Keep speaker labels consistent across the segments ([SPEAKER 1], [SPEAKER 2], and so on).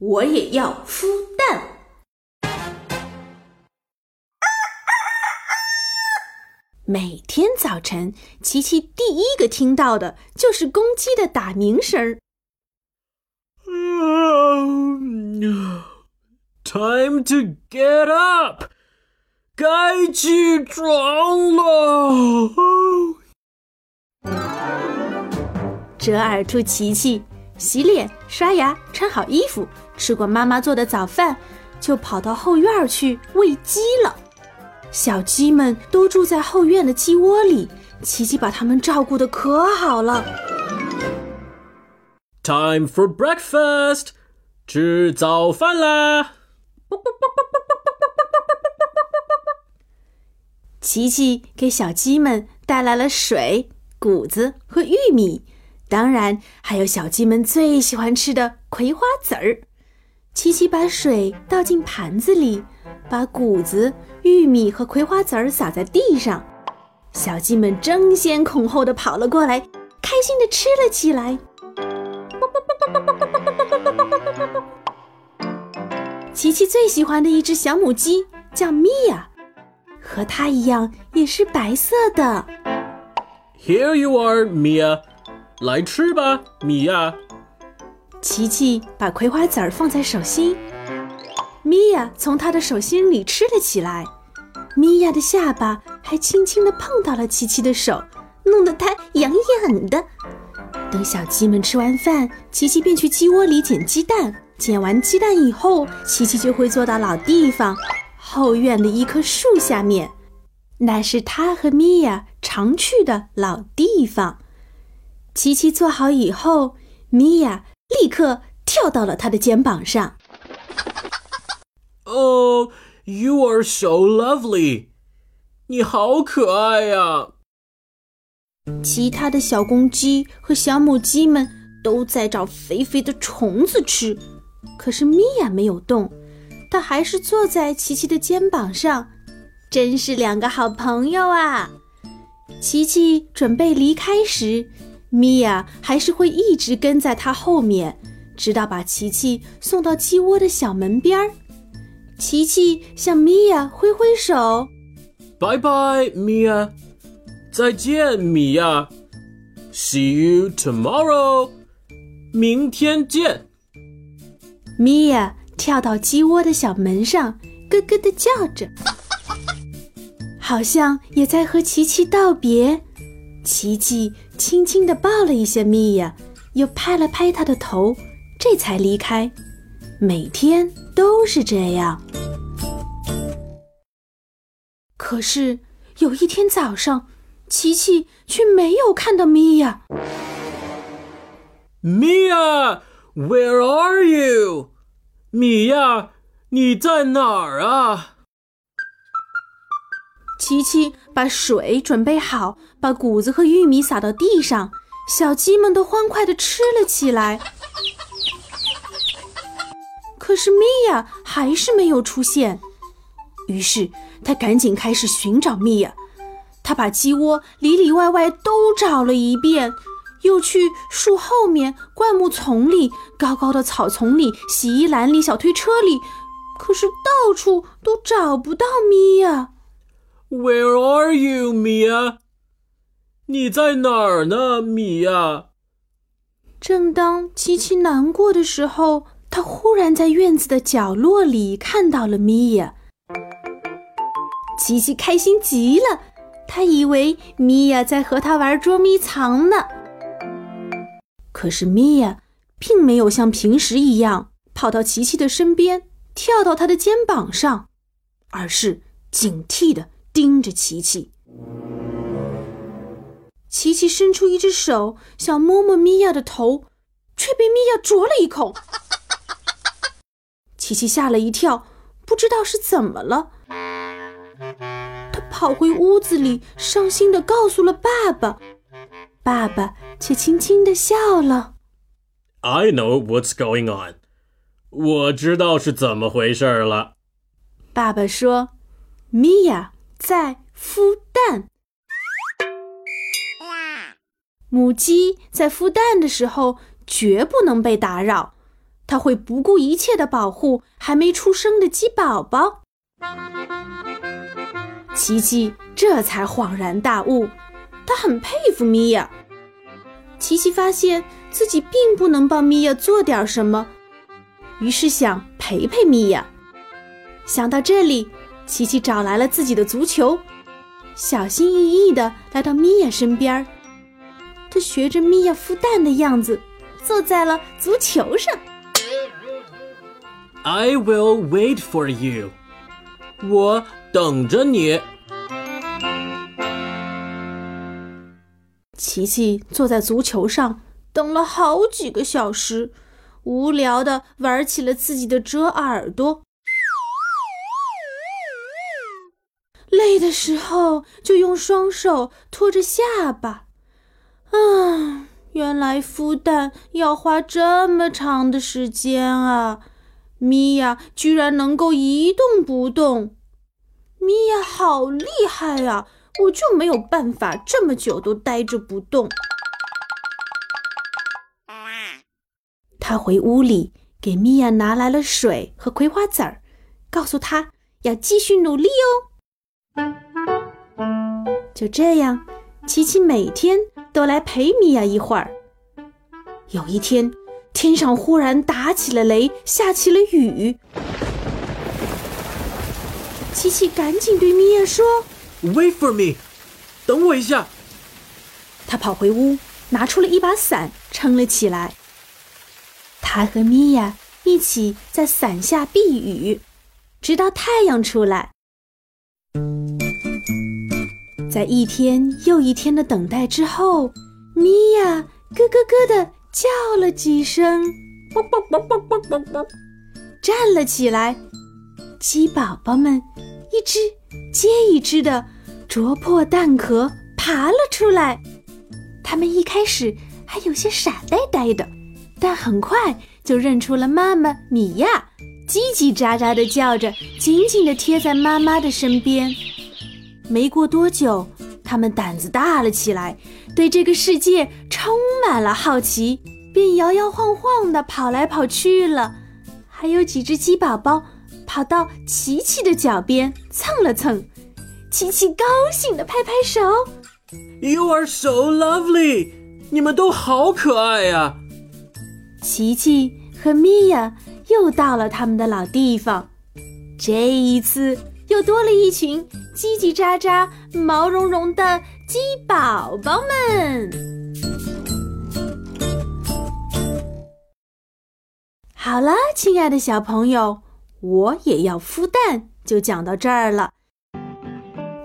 [SPEAKER 1] 我也要孵蛋。每天早晨，琪琪第一个听到的就是公鸡的打鸣声儿。
[SPEAKER 2] Time to get up，该起床了。
[SPEAKER 1] 折耳兔琪琪洗脸、刷牙，穿好衣服，吃过妈妈做的早饭，就跑到后院去喂鸡了。小鸡们都住在后院的鸡窝里，琪琪把它们照顾的可好了。
[SPEAKER 2] Time for breakfast，吃早饭啦。
[SPEAKER 1] 琪琪给小鸡们带来了水、谷子和玉米，当然还有小鸡们最喜欢吃的葵花籽儿。琪琪把水倒进盘子里，把谷子、玉米和葵花籽儿撒在地上，小鸡们争先恐后的跑了过来，开心的吃了起来。琪琪最喜欢的一只小母鸡叫米娅。和它一样也是白色的。
[SPEAKER 2] Here you are, Mia，来吃吧，米娅。
[SPEAKER 1] 琪琪把葵花籽儿放在手心，米娅从她的手心里吃了起来。米娅的下巴还轻轻地碰到了琪琪的手，弄得它痒痒的。等小鸡们吃完饭，琪琪便去鸡窝里捡鸡蛋。捡完鸡蛋以后，琪琪就会坐到老地方。后院的一棵树下面，那是他和米娅常去的老地方。琪琪坐好以后，米娅立刻跳到了他的肩膀上。
[SPEAKER 2] Oh, you are so lovely，你好可爱呀！
[SPEAKER 1] 其他的小公鸡和小母鸡们都在找肥肥的虫子吃，可是米娅没有动。她还是坐在琪琪的肩膀上，真是两个好朋友啊！琪琪准备离开时，米娅还是会一直跟在他后面，直到把琪琪送到鸡窝的小门边儿。琪琪向米娅挥挥手，
[SPEAKER 2] 拜拜，米娅，再见，米娅，See you tomorrow，明天见。
[SPEAKER 1] 米娅。跳到鸡窝的小门上，咯咯地叫着，好像也在和琪琪道别。琪琪轻轻地抱了一下米娅，又拍了拍她的头，这才离开。每天都是这样。可是有一天早上，琪琪却没有看到米娅。
[SPEAKER 2] 米娅，Where are you？米娅，你在哪儿啊？
[SPEAKER 1] 琪琪把水准备好，把谷子和玉米撒到地上，小鸡们都欢快地吃了起来。可是米娅还是没有出现，于是他赶紧开始寻找米娅。他把鸡窝里里外外都找了一遍。又去树后面、灌木丛里、高高的草丛里、洗衣篮里、小推车里，可是到处都找不到米娅。
[SPEAKER 2] Where are you, 米娅？你在哪儿呢，米娅？
[SPEAKER 1] 正当琪琪难过的时候，他忽然在院子的角落里看到了米娅。琪琪开心极了，他以为米娅在和他玩捉迷藏呢。可是米娅并没有像平时一样跑到琪琪的身边，跳到他的肩膀上，而是警惕地盯着琪琪。琪琪伸出一只手想摸摸米娅的头，却被米娅啄了一口。琪琪吓了一跳，不知道是怎么了。他跑回屋子里，伤心的告诉了爸爸。爸爸却轻轻的笑了。
[SPEAKER 2] I know what's going on，我知道是怎么回事了。
[SPEAKER 1] 爸爸说：“米娅在孵蛋。母鸡在孵蛋的时候绝不能被打扰，它会不顾一切的保护还没出生的鸡宝宝。琪琪这才恍然大悟，他很佩服米娅。琪琪发现自己并不能帮米娅做点什么，于是想陪陪米娅。想到这里，琪琪找来了自己的足球，小心翼翼地来到米娅身边。他学着米娅孵蛋的样子，坐在了足球上。
[SPEAKER 2] I will wait for you，我等着你。
[SPEAKER 1] 琪琪坐在足球上等了好几个小时，无聊的玩起了自己的折耳朵。的时候就用双手托着下巴。啊，原来孵蛋要花这么长的时间啊！米娅居然能够一动不动，米娅好厉害呀！我就没有办法这么久都待着不动。他回屋里给米娅拿来了水和葵花籽儿，告诉她要继续努力哦。就这样，琪琪每天都来陪米娅一会儿。有一天。天上忽然打起了雷，下起了雨。琪琪赶紧对米娅说
[SPEAKER 2] ：“Wait for me，等我一下。”
[SPEAKER 1] 他跑回屋，拿出了一把伞，撑了起来。他和米娅一起在伞下避雨，直到太阳出来。在一天又一天的等待之后，米娅咯咯咯的。叫了几声，站了起来。鸡宝宝们一只接一只的啄破蛋壳爬了出来。他们一开始还有些傻呆呆的，但很快就认出了妈妈米娅，叽叽喳喳的叫着，紧紧的贴在妈妈的身边。没过多久。他们胆子大了起来，对这个世界充满了好奇，便摇摇晃晃地跑来跑去了。还有几只鸡宝宝跑到琪琪的脚边蹭了蹭，琪琪高兴地拍拍手
[SPEAKER 2] ：“You are so lovely！你们都好可爱呀！”
[SPEAKER 1] 琪琪和米娅又到了他们的老地方，这一次。又多了一群叽叽喳喳、毛茸茸的鸡宝宝们。好了，亲爱的小朋友，我也要孵蛋，就讲到这儿了。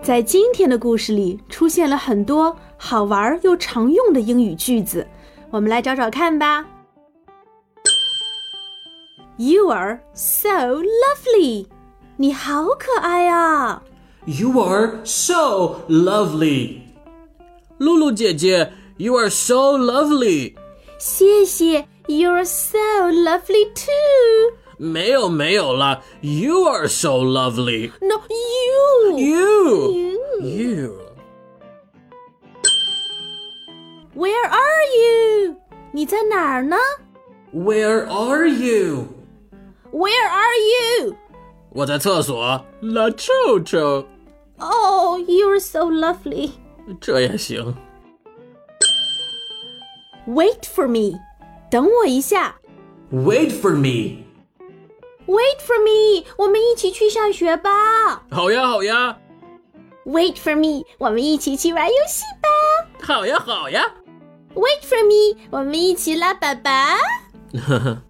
[SPEAKER 1] 在今天的故事里，出现了很多好玩又常用的英语句子，我们来找找看吧。You are so lovely. 你好可爱啊
[SPEAKER 2] ！You are so lovely，露露姐姐，You are so lovely。
[SPEAKER 1] 谢谢，You're so lovely too。
[SPEAKER 2] 没有没有了，You are so
[SPEAKER 1] lovely。No，you。You。Where are you？你在哪儿呢？
[SPEAKER 2] Where are
[SPEAKER 1] you？Where are you？
[SPEAKER 2] 我在厕所，拉臭臭。
[SPEAKER 1] Oh, you're so lovely。
[SPEAKER 2] 这也行。
[SPEAKER 1] Wait for me，等我一下。
[SPEAKER 2] Wait for
[SPEAKER 1] me。Wait for me，我们一起去上学吧。
[SPEAKER 2] 好呀，好呀。
[SPEAKER 1] Wait for me，我们一起去玩游戏吧。
[SPEAKER 2] 好呀，好呀。
[SPEAKER 1] Wait for me，我们一起拉粑粑。呵呵。